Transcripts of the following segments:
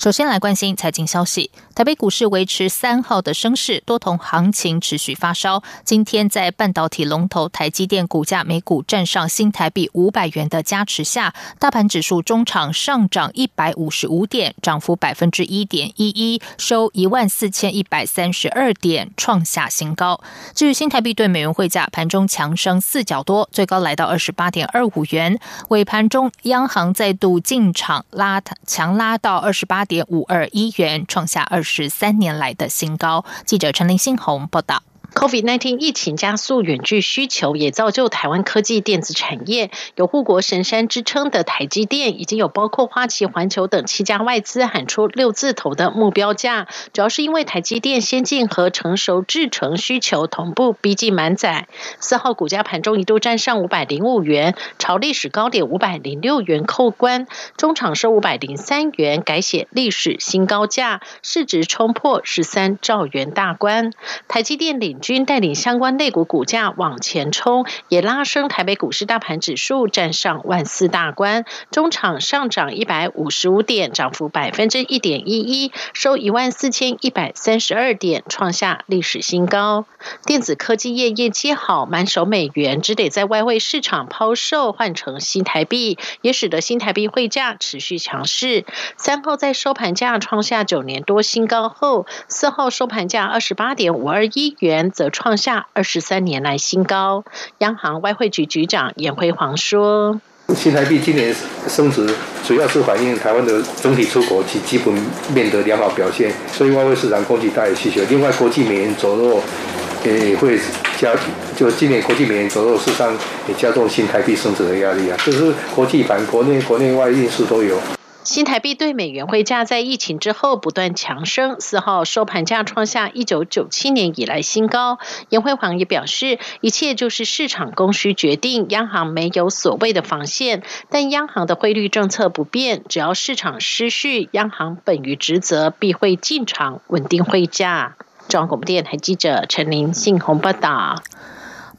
首先来关心财经消息。台北股市维持三号的升势，多头行情持续发烧。今天在半导体龙头台积电股价每股站上新台币五百元的加持下，大盘指数中场上涨一百五十五点，涨幅百分之一点一一，收一万四千一百三十二点，创下新高。至于新台币对美元汇价，盘中强升四角多，最高来到二十八点二五元。尾盘中，央行再度进场拉强拉到二十八点五二亿元，创下二十。三年来的新高。记者陈林新红报道。COVID-19 疫情加速远距需求，也造就台湾科技电子产业有护国神山之称的台积电，已经有包括花旗环球等七家外资喊出六字头的目标价。主要是因为台积电先进和成熟制程需求同步逼近满载。四号股价盘中一度站上五百零五元，朝历史高点五百零六元扣关，中场收五百零三元，改写历史新高价，市值冲破十三兆元大关。台积电领。军带领相关类股股价往前冲，也拉升台北股市大盘指数站上万四大关，中场上涨一百五十五点，涨幅百分之一点一一，收一万四千一百三十二点，创下历史新高。电子科技业业绩好，满手美元只得在外汇市场抛售换成新台币，也使得新台币汇价持续强势。三号在收盘价创下九年多新高后，四号收盘价二十八点五二一元。则创下二十三年来新高。央行外汇局局长严辉煌说：“新台币今年升值，主要是反映台湾的整体出口及基本面的良好表现，所以外汇市场供给大于需求。另外，国际美元走弱也会加，就今年国际美元走弱，事实上也加重新台币升值的压力啊。就是国际盘、国内国内外因素都有。”新台币对美元汇价在疫情之后不断强升，四号收盘价创下一九九七年以来新高。严辉煌也表示，一切就是市场供需决定，央行没有所谓的防线，但央行的汇率政策不变，只要市场失序，央行本于职责，必会进场稳定汇价。中央广播电台记者陈琳信鸿报道。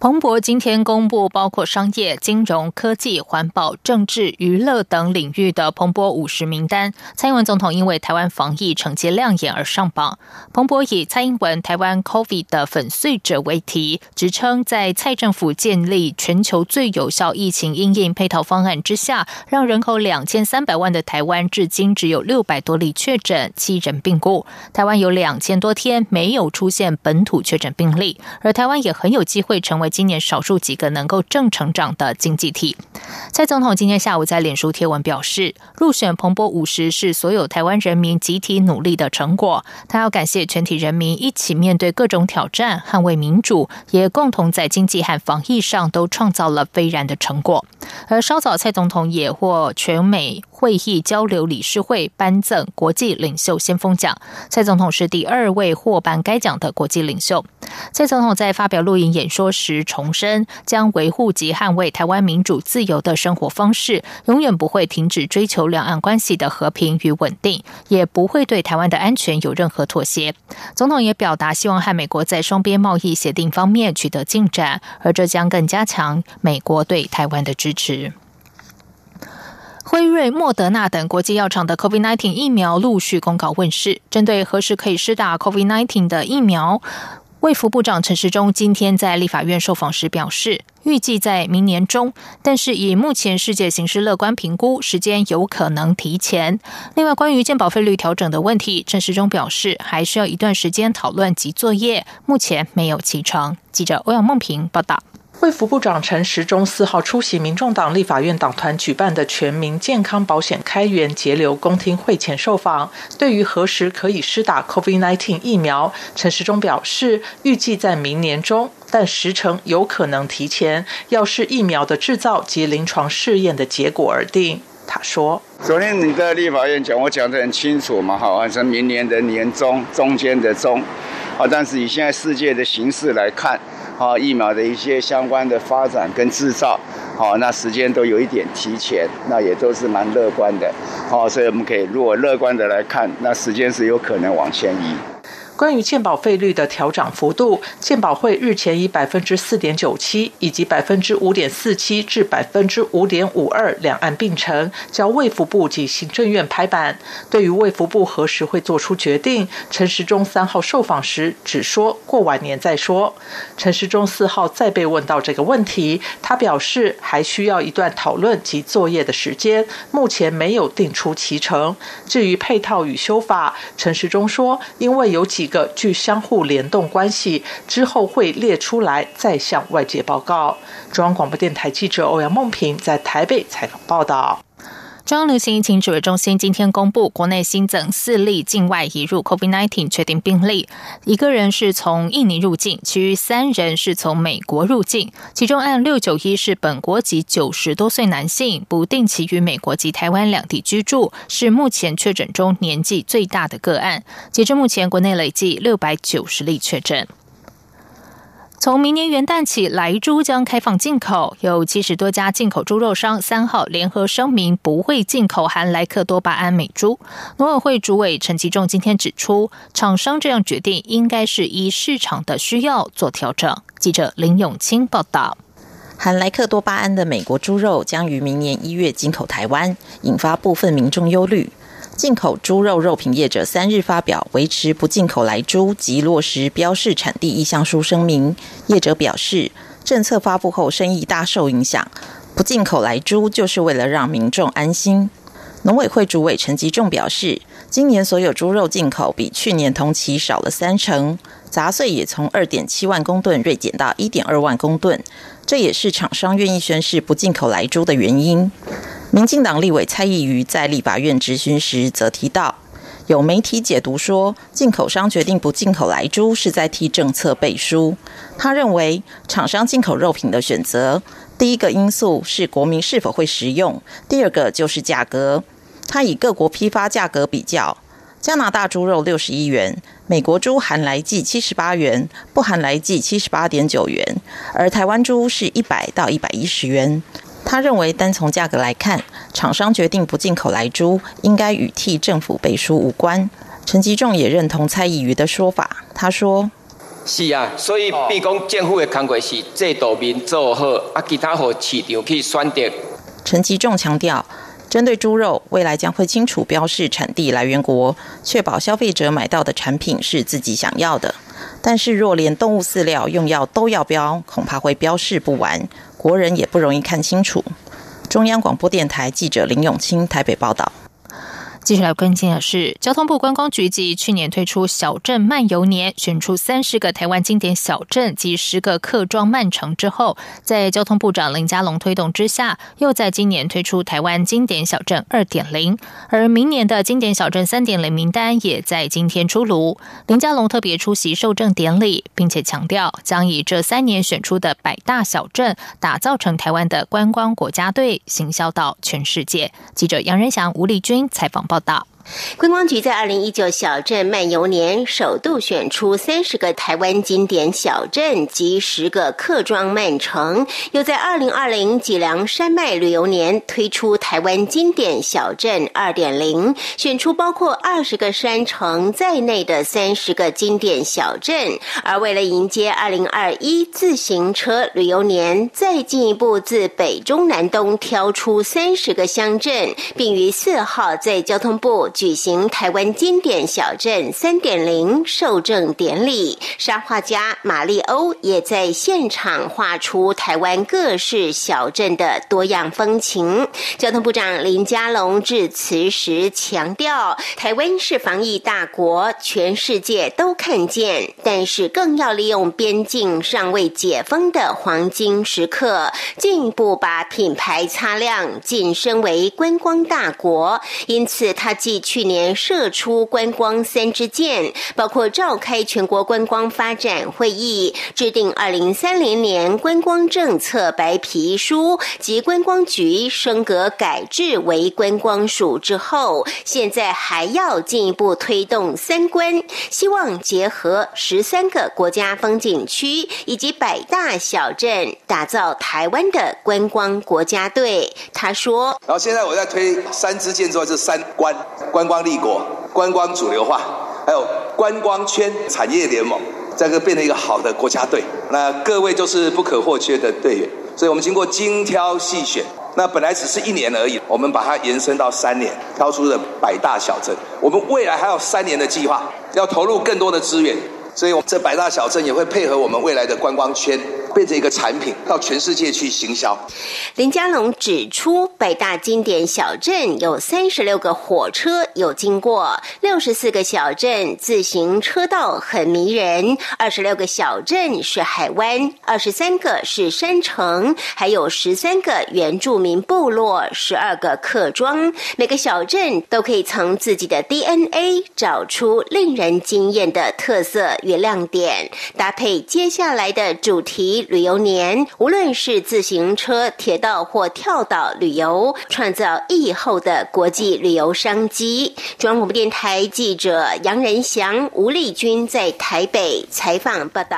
彭博今天公布，包括商业、金融、科技、环保、政治、娱乐等领域的彭博五十名单。蔡英文总统因为台湾防疫成绩亮眼而上榜。彭博以“蔡英文台湾 COVID 的粉碎者”为题，指称在蔡政府建立全球最有效疫情应应配套方案之下，让人口两千三百万的台湾至今只有六百多例确诊，七人病故。台湾有两千多天没有出现本土确诊病例，而台湾也很有机会成为。今年少数几个能够正成长的经济体。蔡总统今天下午在脸书贴文表示，入选彭博五十是所有台湾人民集体努力的成果。他要感谢全体人民一起面对各种挑战，捍卫民主，也共同在经济和防疫上都创造了斐然的成果。而稍早，蔡总统也获全美会议交流理事会颁赠国际领袖先锋奖。蔡总统是第二位获颁该奖的国际领袖。蔡总统在发表录影演说时重申，将维护及捍卫台湾民主自由的生活方式，永远不会停止追求两岸关系的和平与稳定，也不会对台湾的安全有任何妥协。总统也表达希望和美国在双边贸易协定方面取得进展，而这将更加强美国对台湾的支持。辉瑞、莫德纳等国际药厂的 COVID-19 疫苗陆续公告问世，针对何时可以施打 COVID-19 的疫苗。卫福部长陈时中今天在立法院受访时表示，预计在明年中，但是以目前世界形势乐观评估，时间有可能提前。另外，关于健保费率调整的问题，陈时中表示，还需要一段时间讨论及作业，目前没有启程。记者欧阳梦平报道。卫福部长陈时中四号出席民众党立法院党团举办的全民健康保险开源节流公听会前受访，对于何时可以施打 COVID-19 疫苗，陈时中表示，预计在明年中，但时程有可能提前，要视疫苗的制造及临床试验的结果而定。他说：“昨天你在立法院讲，我讲得很清楚嘛，好，完成明年的年中，中间的中，啊，但是以现在世界的形势来看。”啊，疫苗的一些相关的发展跟制造，好，那时间都有一点提前，那也都是蛮乐观的，好，所以我们可以如果乐观的来看，那时间是有可能往前移。关于健保费率的调涨幅度，健保会日前以百分之四点九七以及百分之五点四七至百分之五点五二两岸并成，交卫福部及行政院拍板。对于卫福部何时会做出决定，陈时中三号受访时只说过完年再说。陈时中四号再被问到这个问题，他表示还需要一段讨论及作业的时间，目前没有定出其成。至于配套与修法，陈时中说，因为有几。个具相互联动关系，之后会列出来再向外界报告。中央广播电台记者欧阳梦平在台北采访报道。中央流行疫情指挥中心今天公布，国内新增四例境外移入 COVID-19 确定病例，一个人是从印尼入境，其余三人是从美国入境。其中按六九一是本国籍九十多岁男性，不定期于美国及台湾两地居住，是目前确诊中年纪最大的个案。截至目前，国内累计六百九十例确诊。从明年元旦起，来猪将开放进口。有七十多家进口猪肉商三号联合声明，不会进口含莱克多巴胺美猪。农委会主委陈其仲今天指出，厂商这样决定应该是依市场的需要做调整。记者林永清报道，含莱克多巴胺的美国猪肉将于明年一月进口台湾，引发部分民众忧虑。进口猪肉肉品业者三日发表维持不进口来猪及落实标示产地意向书声明。业者表示，政策发布后生意大受影响，不进口来猪就是为了让民众安心。农委会主委陈吉仲表示，今年所有猪肉进口比去年同期少了三成，杂碎也从二点七万公吨锐减到一点二万公吨，这也是厂商愿意宣示不进口来猪的原因。民进党立委蔡意瑜在立法院质询时，则提到，有媒体解读说，进口商决定不进口来猪，是在替政策背书。他认为，厂商进口肉品的选择，第一个因素是国民是否会食用，第二个就是价格。他以各国批发价格比较，加拿大猪肉六十一元，美国猪含来剂七十八元，不含来剂七十八点九元，而台湾猪是一百到一百一十元。他认为，单从价格来看，厂商决定不进口来猪，应该与替政府背书无关。陈吉仲也认同蔡意瑜的说法，他说：“是啊，所以毕公政府的工作是制度面做好，啊，其他和市场去选择。”陈吉仲强调，针对猪肉，未来将会清楚标示产地来源国，确保消费者买到的产品是自己想要的。但是，若连动物饲料、用药都要标，恐怕会标示不完。国人也不容易看清楚。中央广播电台记者林永清台北报道。接下来跟进的是，交通部观光局继去年推出小镇漫游年，选出三十个台湾经典小镇及十个客庄漫城之后，在交通部长林佳龙推动之下，又在今年推出台湾经典小镇二点零，而明年的经典小镇三点零名单也在今天出炉。林佳龙特别出席受证典礼，并且强调将以这三年选出的百大小镇，打造成台湾的观光国家队，行销到全世界。记者杨仁祥、吴丽君采访。报道。观光局在二零一九小镇漫游年首度选出三十个台湾经典小镇及十个客庄漫城，又在二零二零脊梁山脉旅游年推出台湾经典小镇二点零，选出包括二十个山城在内的三十个经典小镇。而为了迎接二零二一自行车旅游年，再进一步自北中南东挑出三十个乡镇，并于四号在交通部。举行台湾经典小镇三点零受证典礼，沙画家马利欧也在现场画出台湾各式小镇的多样风情。交通部长林佳龙致辞时强调，台湾是防疫大国，全世界都看见，但是更要利用边境尚未解封的黄金时刻，进一步把品牌擦亮，晋升为观光大国。因此，他既去年射出观光三支箭，包括召开全国观光发展会议、制定二零三零年观光政策白皮书及观光局升格改制为观光署之后，现在还要进一步推动三观，希望结合十三个国家风景区以及百大小镇，打造台湾的观光国家队。他说：“然后现在我在推三支箭之后，是三观：观光立国、观光主流化，还有观光圈产业联盟，这个变成一个好的国家队。那各位都是不可或缺的队员，所以我们经过精挑细选。那本来只是一年而已，我们把它延伸到三年，挑出了百大小镇。我们未来还有三年的计划，要投入更多的资源，所以我这百大小镇也会配合我们未来的观光圈。”变成一个产品，到全世界去行销。林佳龙指出，北大经典小镇有三十六个火车有经过，六十四个小镇自行车道很迷人，二十六个小镇是海湾，二十三个是山城，还有十三个原住民部落，十二个客庄。每个小镇都可以从自己的 DNA 找出令人惊艳的特色与亮点，搭配接下来的主题。旅游年，无论是自行车、铁道或跳岛旅游，创造疫后的国际旅游商机。中央广播电台记者杨仁祥、吴丽君在台北采访报道。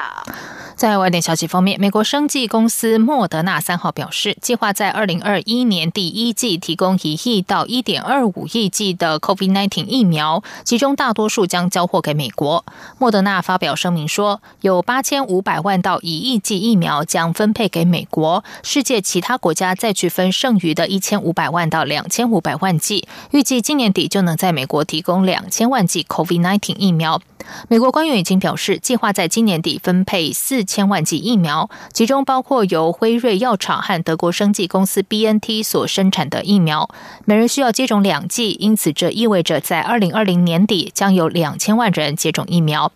在外电消息方面，美国生技公司莫德纳三号表示，计划在二零二一年第一季提供一亿到一点二五亿剂的 COVID-19 疫苗，其中大多数将交货给美国。莫德纳发表声明说，有八千五百万到一亿剂疫疫苗将分配给美国，世界其他国家再去分剩余的一千五百万到两千五百万剂，预计今年底就能在美国提供两千万剂 COVID-19 疫苗。美国官员已经表示，计划在今年底分配四千万剂疫苗，其中包括由辉瑞药厂和德国生技公司 BNT 所生产的疫苗。每人需要接种两剂，因此这意味着在二零二零年底将有两千万人接种疫苗。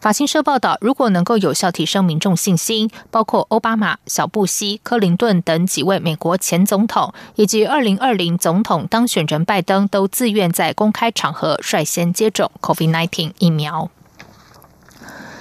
法新社报道，如果能够有效提升民众信心，包包括奥巴马、小布希、克林顿等几位美国前总统，以及二零二零总统当选人拜登都自愿在公开场合率先接种 COVID-19 疫苗。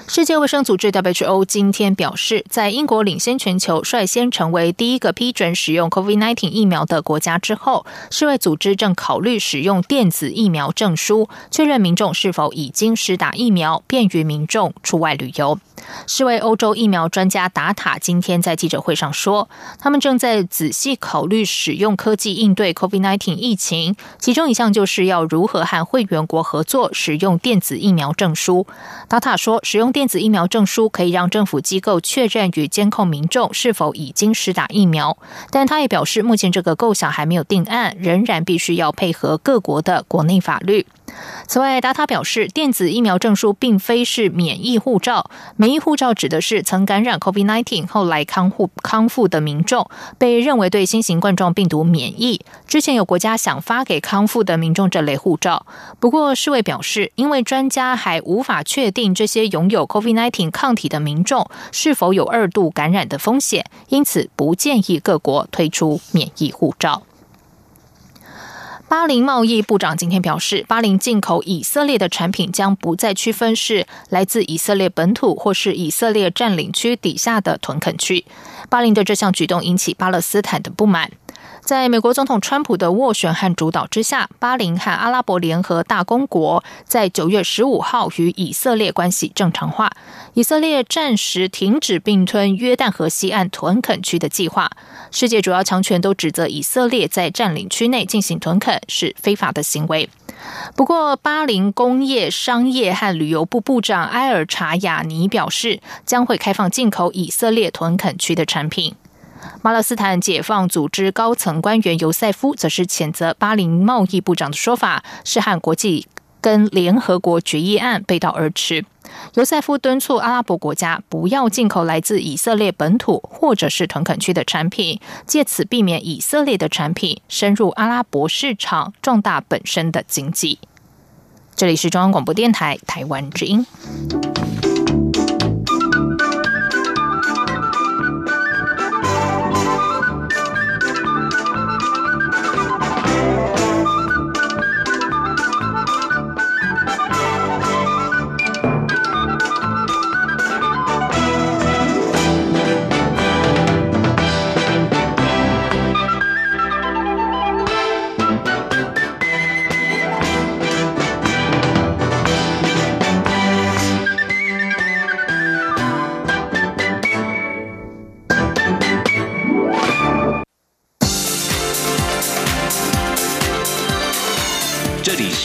世界卫生组织 WHO 今天表示，在英国领先全球、率先成为第一个批准使用 COVID-19 疫苗的国家之后，世卫组织正考虑使用电子疫苗证书，确认民众是否已经施打疫苗，便于民众出外旅游。世卫欧洲疫苗专家达塔今天在记者会上说，他们正在仔细考虑使用科技应对 COVID-19 疫情，其中一项就是要如何和会员国合作使用电子疫苗证书。达塔说，使用电电子疫苗证书可以让政府机构确认与监控民众是否已经施打疫苗，但他也表示，目前这个构想还没有定案，仍然必须要配合各国的国内法律。此外，达塔表示，电子疫苗证书并非是免疫护照。免疫护照指的是曾感染 COVID-19 后来康复康复的民众，被认为对新型冠状病毒免疫。之前有国家想发给康复的民众这类护照，不过世卫表示，因为专家还无法确定这些拥有 COVID-19 抗体的民众是否有二度感染的风险，因此不建议各国推出免疫护照。巴林贸易部长今天表示，巴林进口以色列的产品将不再区分是来自以色列本土或是以色列占领区底下的屯垦区。巴林的这项举动引起巴勒斯坦的不满。在美国总统川普的斡旋和主导之下，巴林和阿拉伯联合大公国在九月十五号与以色列关系正常化。以色列暂时停止并吞约旦河西岸屯垦区的计划。世界主要强权都指责以色列在占领区内进行屯垦是非法的行为。不过，巴林工业、商业和旅游部部长埃尔查亚尼表示，将会开放进口以色列屯垦区的产品。巴勒斯坦解放组织高层官员尤塞夫则是谴责巴林贸易部长的说法是和国际跟联合国决议案背道而驰。尤塞夫敦促阿拉伯国家不要进口来自以色列本土或者是屯垦区的产品，借此避免以色列的产品深入阿拉伯市场，壮大本身的经济。这里是中央广播电台台湾之音。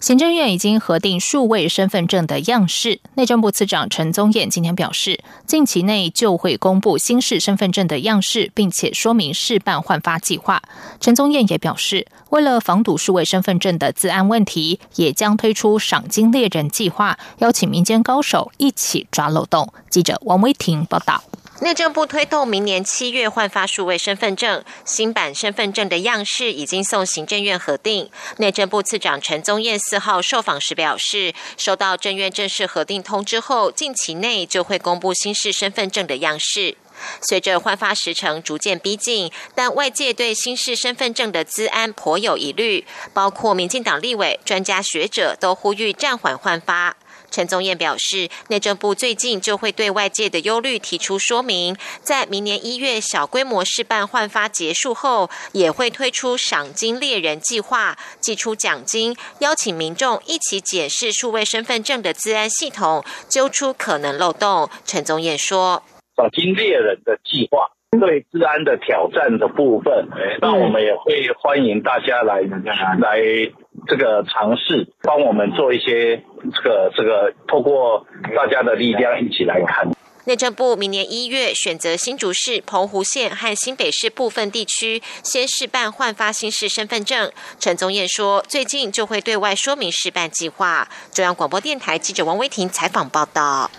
行政院已经核定数位身份证的样式。内政部次长陈宗彦今天表示，近期内就会公布新式身份证的样式，并且说明试办换发计划。陈宗彦也表示，为了防堵数位身份证的自安问题，也将推出赏金猎人计划，邀请民间高手一起抓漏洞。记者王威婷报道。内政部推动明年七月换发数位身份证，新版身份证的样式已经送行政院核定。内政部次长陈宗彦四号受访时表示，收到政院正式核定通知后，近期内就会公布新式身份证的样式。随着换发时程逐渐逼近，但外界对新式身份证的资安颇有疑虑，包括民进党立委、专家学者都呼吁暂缓换发。陈宗彦表示，内政部最近就会对外界的忧虑提出说明，在明年一月小规模试办换发结束后，也会推出赏金猎人计划，寄出奖金，邀请民众一起检视数位身份证的治安系统，揪出可能漏洞。陈宗彦说：“赏金猎人的计划对治安的挑战的部分，那我们也会欢迎大家来来。”这个尝试帮我们做一些这个这个，透过大家的力量一起来看。内政部明年一月选择新竹市、澎湖县和新北市部分地区先试办换发新式身份证。陈宗彦说，最近就会对外说明试办计划。中央广播电台记者王威婷采访报道。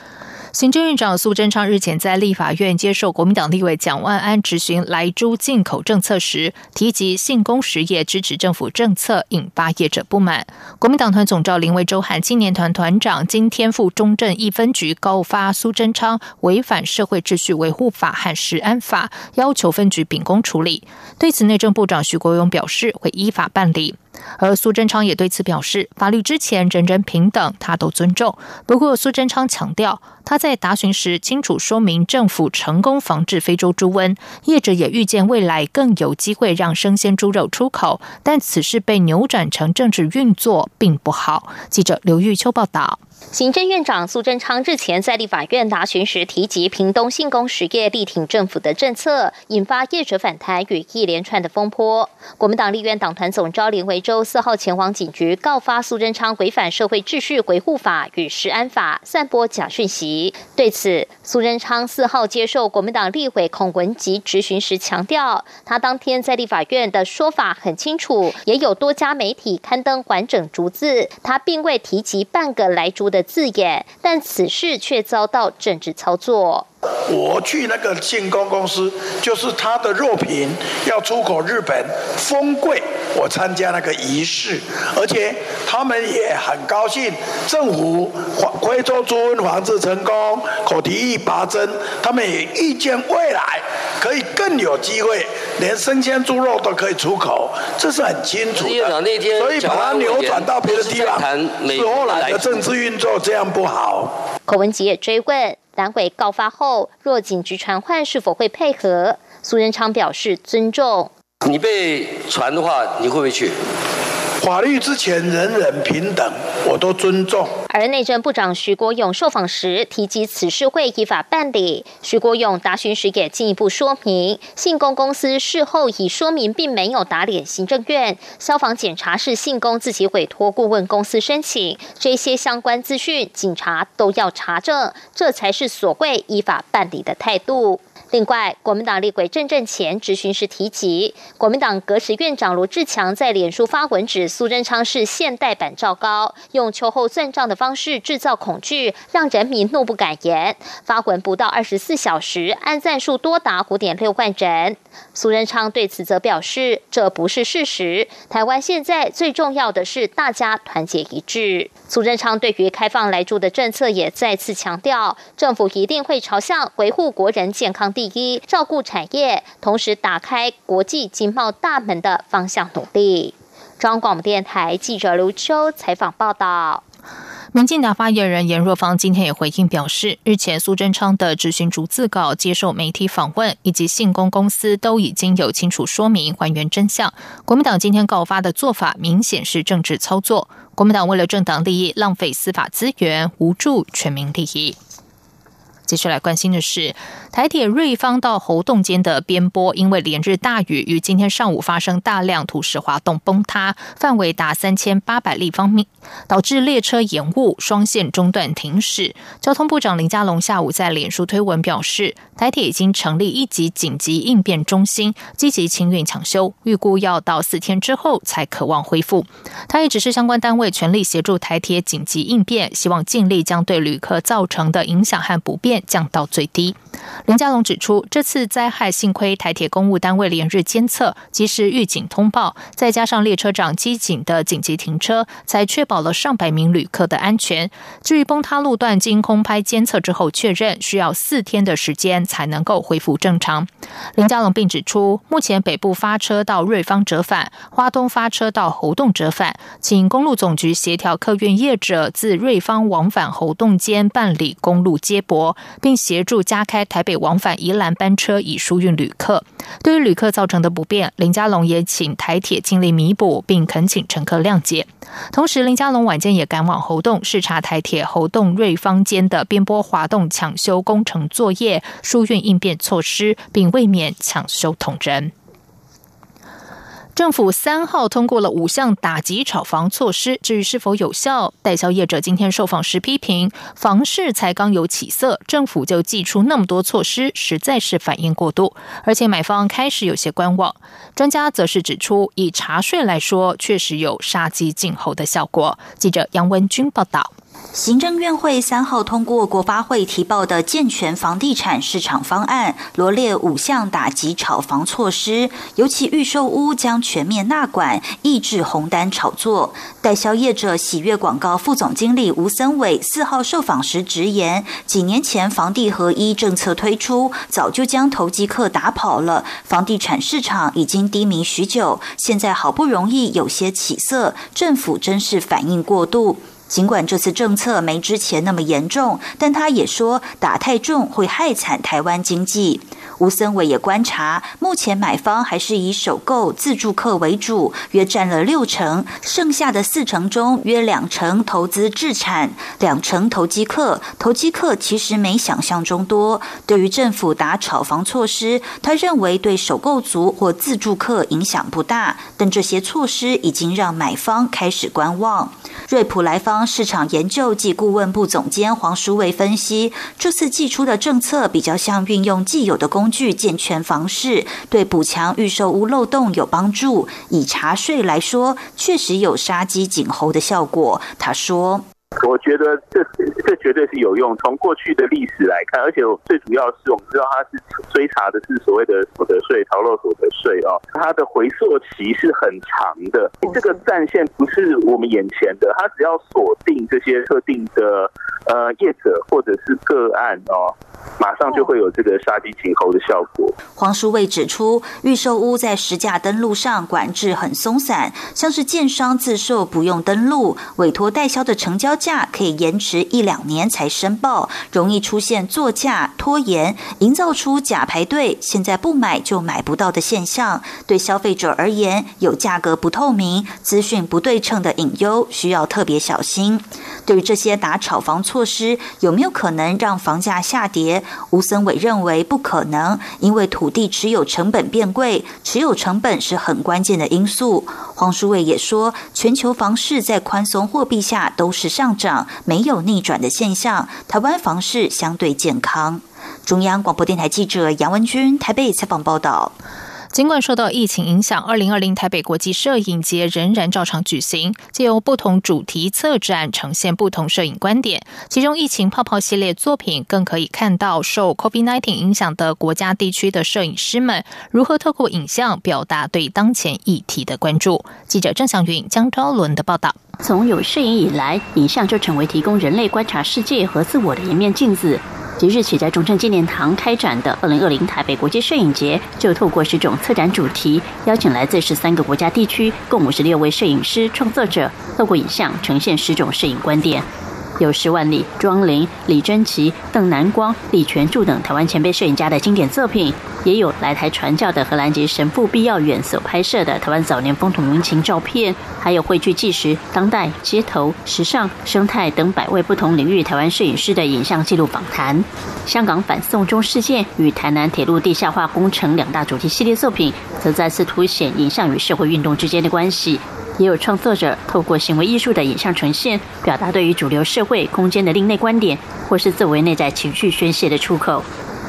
行政院长苏贞昌日前在立法院接受国民党立委蒋万安质询来猪进口政策时，提及信工实业支持政府政策，引发业者不满。国民党团总召林维洲和青年团团长今天赴中正一分局告发苏贞昌违反社会秩序维护法和食安法，要求分局秉公处理。对此，内政部长徐国勇表示会依法办理。而苏贞昌也对此表示，法律之前人人平等，他都尊重。不过，苏贞昌强调，他在答询时清楚说明，政府成功防治非洲猪瘟，业者也预见未来更有机会让生鲜猪肉出口，但此事被扭转成政治运作，并不好。记者刘玉秋报道。行政院长苏贞昌日前在立法院答询时提及，屏东信工实业力挺政府的政策，引发业者反弹与一连串的风波。国民党立院党团总召林维洲四号前往警局告发苏贞昌违反社会秩序维护法与食安法，散播假讯息。对此，苏贞昌四号接受国民党立委孔文吉质询时强调，他当天在立法院的说法很清楚，也有多家媒体刊登完整逐字，他并未提及半个来逐。的字眼，但此事却遭到政治操作。我去那个进工公司，就是他的肉品要出口日本丰贵，我参加那个仪式，而且他们也很高兴，政府徽州猪瘟防治成功，口蹄疫拔针，他们也预见未来可以更有机会，连生鲜猪肉都可以出口，这是很清楚的。所以把它扭转到别的地方，是后来的政治运作这样不好。口文杰追问。蓝委告发后，若警局传唤，是否会配合？苏仁昌表示尊重。你被传的话，你会不会去？法律之前人人平等，我都尊重。而内政部长徐国勇受访时提及此事会依法办理。徐国勇答询时也进一步说明，信公公司事后已说明并没有打脸行政院，消防检查是信公自己委托顾问公司申请，这些相关资讯警察都要查证，这才是所谓依法办理的态度。另外，国民党立委郑正前执询时提及，国民党革职院长罗志强在脸书发文指苏贞昌是现代版赵高，用秋后算账的方式制造恐惧，让人民怒不敢言。发文不到二十四小时，按赞数多达五点六万人。苏贞昌对此则表示，这不是事实。台湾现在最重要的是大家团结一致。苏贞昌对于开放来住的政策也再次强调，政府一定会朝向维护国人健康第一、照顾产业，同时打开国际经贸大门的方向努力。中央广播电台记者刘秋采访报道。民进党发言人严若芳今天也回应表示，日前苏贞昌的质询逐字稿接受媒体访问，以及信公公司都已经有清楚说明还原真相。国民党今天告发的做法明显是政治操作，国民党为了政党利益浪费司法资源，无助全民利益。接下来关心的是。台铁瑞芳到猴洞间的边坡，因为连日大雨，于今天上午发生大量土石滑动崩塌，范围达三千八百立方米，导致列车延误，双线中断停驶。交通部长林佳龙下午在脸书推文表示，台铁已经成立一级紧急应变中心，积极清运抢修，预估要到四天之后才可望恢复。他也指示相关单位全力协助台铁紧急应变，希望尽力将对旅客造成的影响和不便降到最低。林佳龙指出，这次灾害幸亏台铁公务单位连日监测、及时预警通报，再加上列车长机警的紧急停车，才确保了上百名旅客的安全。至于崩塌路段，经空拍监测之后确认，需要四天的时间才能够恢复正常。林佳龙并指出，目前北部发车到瑞芳折返，花东发车到猴洞折返，请公路总局协调客运业者自瑞芳往返猴洞间办理公路接驳，并协助加开台北。往返宜兰班车以疏运旅客，对于旅客造成的不便，林佳龙也请台铁尽力弥补，并恳请乘客谅解。同时，林佳龙晚间也赶往猴洞视察台铁猴洞瑞芳间的边坡滑动抢修工程作业、疏运应变措施，并为免抢修同仁。政府三号通过了五项打击炒房措施，至于是否有效，代销业者今天受访时批评，房市才刚有起色，政府就祭出那么多措施，实在是反应过度，而且买方开始有些观望。专家则是指出，以茶税来说，确实有杀鸡儆猴的效果。记者杨文军报道。行政院会三号通过国发会提报的健全房地产市场方案，罗列五项打击炒房措施，尤其预售屋将全面纳管，抑制红单炒作。代销业者喜悦广告副总经理吴森伟四号受访时直言，几年前房地合一政策推出，早就将投机客打跑了，房地产市场已经低迷许久，现在好不容易有些起色，政府真是反应过度。尽管这次政策没之前那么严重，但他也说打太重会害惨台湾经济。吴森伟也观察，目前买方还是以首购自住客为主，约占了六成，剩下的四成中约两成投资置产，两成投机客。投机客其实没想象中多。对于政府打炒房措施，他认为对首购族或自住客影响不大，但这些措施已经让买方开始观望。瑞普莱方市场研究及顾问部总监黄淑伟分析，这次寄出的政策比较像运用既有的工。具健全房市，对补强预售屋漏洞有帮助。以查税来说，确实有杀鸡儆猴的效果。他说。我觉得这这绝对是有用。从过去的历史来看，而且最主要是我们知道它是追查的是所谓的所得税、逃漏所得税哦，它的回溯期是很长的。这个战线不是我们眼前的，它只要锁定这些特定的呃业者或者是个案哦，马上就会有这个杀鸡儆猴的效果。黄书卫指出，预售屋在实价登录上管制很松散，像是建商自售不用登录，委托代销的成交。价可以延迟一两年才申报，容易出现作价拖延，营造出假排队，现在不买就买不到的现象。对消费者而言，有价格不透明、资讯不对称的隐忧，需要特别小心。对于这些打炒房措施，有没有可能让房价下跌？吴森伟认为不可能，因为土地持有成本变贵，持有成本是很关键的因素。黄书伟也说，全球房市在宽松货币下都是上涨，没有逆转的现象。台湾房市相对健康。中央广播电台记者杨文君台北采访报道。尽管受到疫情影响，二零二零台北国际摄影节仍然照常举行，借由不同主题策展呈现不同摄影观点。其中，疫情泡泡系列作品更可以看到受 COVID-19 影响的国家地区的摄影师们如何透过影像表达对当前议题的关注。记者郑祥云、江昭伦的报道。从有摄影以来，影像就成为提供人类观察世界和自我的一面镜子。即日起，在中正纪念堂开展的二零二零台北国际摄影节，就透过十种策展主题，邀请来自十三个国家地区共五十六位摄影师创作者，透过影像呈现十种摄影观点。有施万里、庄林、李贞琪、邓南光、李全柱等台湾前辈摄影家的经典作品，也有来台传教的荷兰籍神父毕耀远所拍摄的台湾早年风土民情照片，还有汇聚纪实、当代、街头、时尚、生态等百位不同领域台湾摄影师的影像记录访谈。香港反送中事件与台南铁路地下化工程两大主题系列作品，则再次凸显影像与社会运动之间的关系。也有创作者透过行为艺术的影像呈现，表达对于主流社会空间的另类观点，或是作为内在情绪宣泄的出口。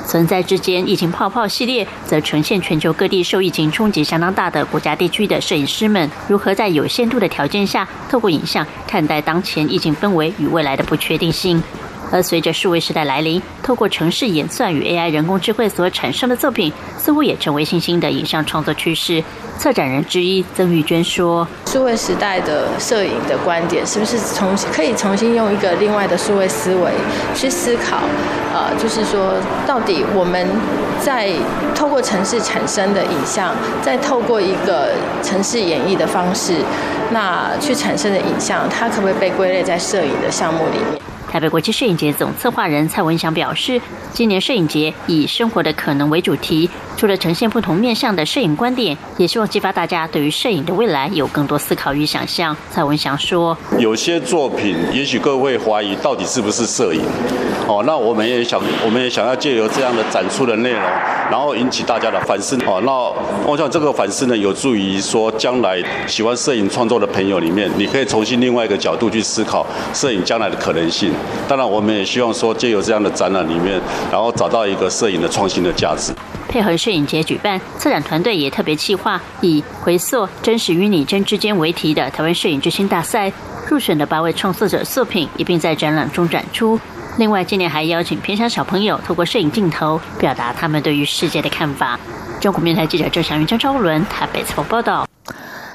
存在之间，疫情泡泡系列则呈现全球各地受疫情冲击相当大的国家地区的摄影师们，如何在有限度的条件下，透过影像看待当前疫情氛围与未来的不确定性。而随着数位时代来临，透过城市演算与 AI 人工智慧所产生的作品，似乎也成为新兴的影像创作趋势。策展人之一曾玉娟说：“数位时代的摄影的观点，是不是重可以重新用一个另外的数位思维去思考？呃，就是说，到底我们在透过城市产生的影像，再透过一个城市演绎的方式，那去产生的影像，它可不可以被归类在摄影的项目里面？”台北国际摄影节总策划人蔡文祥表示，今年摄影节以“生活的可能”为主题，除了呈现不同面向的摄影观点，也希望激发大家对于摄影的未来有更多思考与想象。蔡文祥说：“有些作品，也许各位怀疑到底是不是摄影，哦，那我们也想，我们也想要借由这样的展出的内容，然后引起大家的反思。哦，那我想这个反思呢，有助于说将来喜欢摄影创作的朋友里面，你可以重新另外一个角度去思考摄影将来的可能性。”当然，我们也希望说，借由这样的展览里面，然后找到一个摄影的创新的价值。配合摄影节举办，策展团队也特别企划以“回溯真实与拟真之间”为题的台湾摄影之星大赛，入选的八位创作者作品一并在展览中展出。另外，今年还邀请偏乡小朋友透过摄影镜头，表达他们对于世界的看法。中国面台记者郑祥云、张昭伦台北采访报道。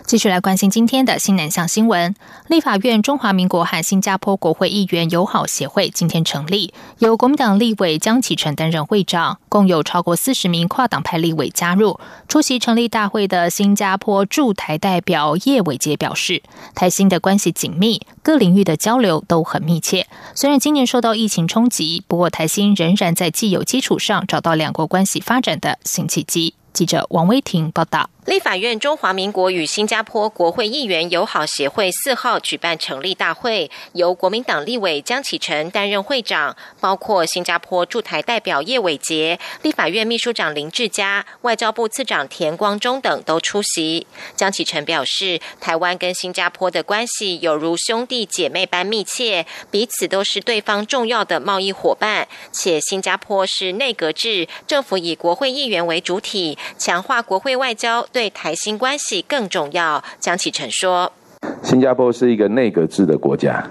继续来关心今天的新南向新闻。立法院中华民国和新加坡国会议员友好协会今天成立，由国民党立委江启臣担任会长，共有超过四十名跨党派立委加入。出席成立大会的新加坡驻台代表叶伟杰表示，台新的关系紧密，各领域的交流都很密切。虽然今年受到疫情冲击，不过台新仍然在既有基础上找到两国关系发展的新契机。记者王威婷报道。立法院中华民国与新加坡国会议员友好协会四号举办成立大会，由国民党立委江启臣担任会长，包括新加坡驻台代表叶伟杰、立法院秘书长林志嘉、外交部次长田光中等都出席。江启臣表示，台湾跟新加坡的关系有如兄弟姐妹般密切，彼此都是对方重要的贸易伙伴，且新加坡是内阁制，政府以国会议员为主体，强化国会外交。对台新关系更重要，江启臣说：“新加坡是一个内阁制的国家，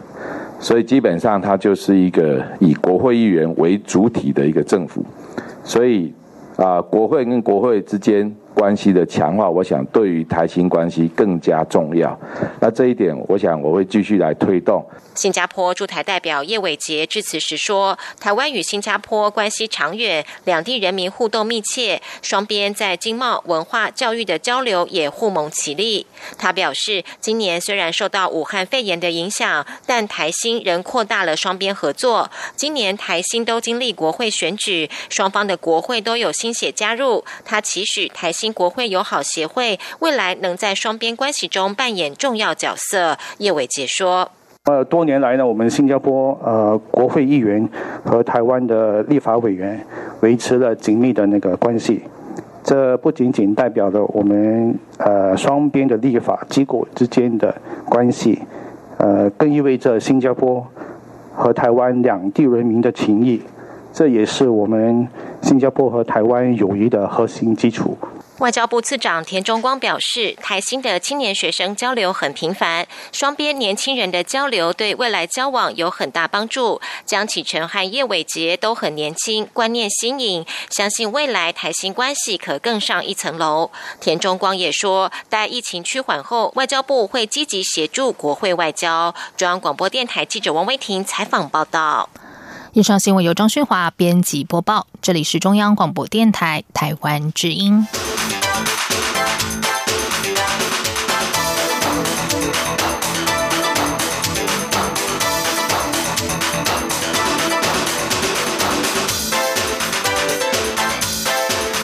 所以基本上它就是一个以国会议员为主体的一个政府，所以啊，国会跟国会之间。”关系的强化，我想对于台新关系更加重要。那这一点，我想我会继续来推动。新加坡驻台代表叶伟杰致辞时说：“台湾与新加坡关系长远，两地人民互动密切，双边在经贸、文化、教育的交流也互蒙其利。”他表示，今年虽然受到武汉肺炎的影响，但台新仍扩大了双边合作。今年台新都经历国会选举，双方的国会都有新血加入。他期许台新。国会友好协会未来能在双边关系中扮演重要角色。叶伟杰说：“呃，多年来呢，我们新加坡呃国会议员和台湾的立法委员维持了紧密的那个关系。这不仅仅代表了我们呃双边的立法机构之间的关系，呃，更意味着新加坡和台湾两地人民的情谊。这也是我们新加坡和台湾友谊的核心基础。”外交部次长田中光表示，台新的青年学生交流很频繁，双边年轻人的交流对未来交往有很大帮助。江启臣和叶伟杰都很年轻，观念新颖，相信未来台新关系可更上一层楼。田中光也说，待疫情趋缓后，外交部会积极协助国会外交。中央广播电台记者王威婷采访报道。以上新闻由张勋华编辑播报，这里是中央广播电台台湾之音。